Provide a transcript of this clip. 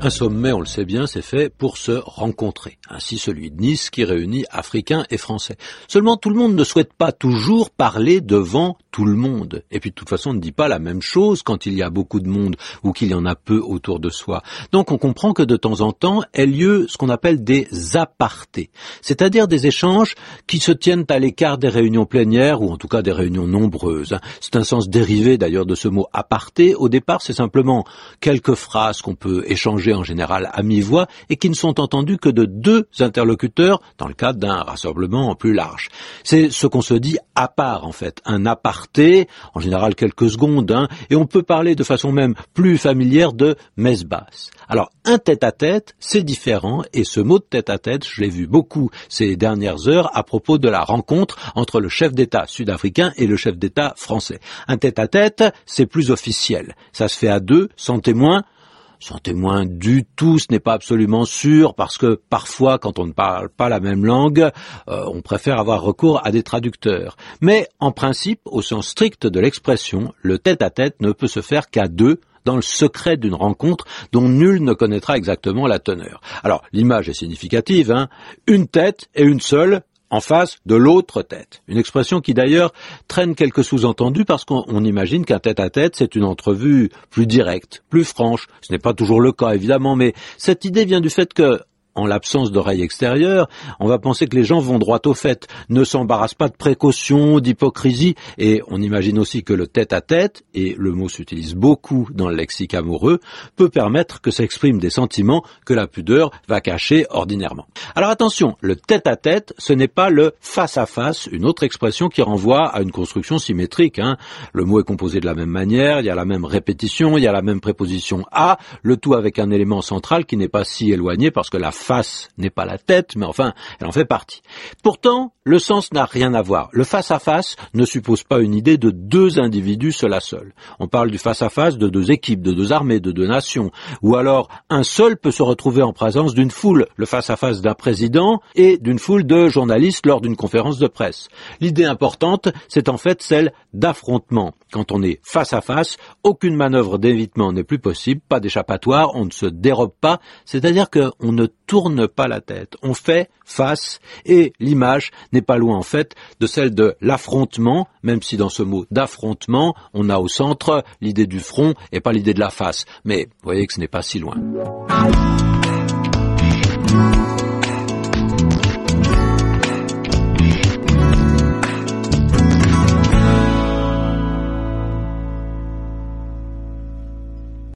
Un sommet, on le sait bien, c'est fait pour se rencontrer. Ainsi celui de Nice qui réunit Africains et Français. Seulement tout le monde ne souhaite pas toujours parler devant tout le monde. Et puis de toute façon, on ne dit pas la même chose quand il y a beaucoup de monde ou qu'il y en a peu autour de soi. Donc on comprend que de temps en temps ait lieu ce qu'on appelle des apartés, c'est-à-dire des échanges qui se tiennent à l'écart des réunions plénières ou en tout cas des réunions nombreuses. C'est un sens dérivé d'ailleurs de ce mot aparté. Au départ, c'est simplement quelques phrases qu'on peut échanger en général à mi-voix et qui ne sont entendus que de deux interlocuteurs dans le cadre d'un rassemblement plus large. C'est ce qu'on se dit à part en fait, un aparté, en général quelques secondes, hein, et on peut parler de façon même plus familière de messe basse. Alors un tête-à-tête, c'est différent et ce mot de tête-à-tête, je l'ai vu beaucoup ces dernières heures à propos de la rencontre entre le chef d'État sud-africain et le chef d'État français. Un tête-à-tête, c'est plus officiel. Ça se fait à deux, sans témoin, sans témoin du tout, ce n'est pas absolument sûr, parce que parfois, quand on ne parle pas la même langue, euh, on préfère avoir recours à des traducteurs. Mais en principe, au sens strict de l'expression, le tête-à-tête -tête ne peut se faire qu'à deux, dans le secret d'une rencontre dont nul ne connaîtra exactement la teneur. Alors, l'image est significative, hein une tête et une seule, en face de l'autre tête. Une expression qui d'ailleurs traîne quelques sous-entendus parce qu'on imagine qu'un tête-à-tête, c'est une entrevue plus directe, plus franche. Ce n'est pas toujours le cas, évidemment, mais cette idée vient du fait que en l'absence d'oreilles extérieures, on va penser que les gens vont droit au fait, ne s'embarrassent pas de précautions, d'hypocrisie, et on imagine aussi que le tête-à-tête, et le mot s'utilise beaucoup dans le lexique amoureux, peut permettre que s'expriment des sentiments que la pudeur va cacher ordinairement. Alors attention, le tête-à-tête, ce n'est pas le face-à-face, une autre expression qui renvoie à une construction symétrique. Hein. Le mot est composé de la même manière, il y a la même répétition, il y a la même préposition à, le tout avec un élément central qui n'est pas si éloigné parce que la face n'est pas la tête, mais enfin, elle en fait partie. Pourtant, le sens n'a rien à voir. Le face-à-face ne suppose pas une idée de deux individus seul à seul. On parle du face-à-face de deux équipes, de deux armées, de deux nations. Ou alors, un seul peut se retrouver en présence d'une foule, le face-à-face d'un président et d'une foule de journalistes lors d'une conférence de presse. L'idée importante, c'est en fait celle d'affrontement. Quand on est face à face, aucune manœuvre d'évitement n'est plus possible, pas d'échappatoire, on ne se dérobe pas, c'est-à-dire qu'on ne tourne pas la tête, on fait face et l'image n'est pas loin en fait de celle de l'affrontement, même si dans ce mot d'affrontement, on a au centre l'idée du front et pas l'idée de la face. Mais vous voyez que ce n'est pas si loin.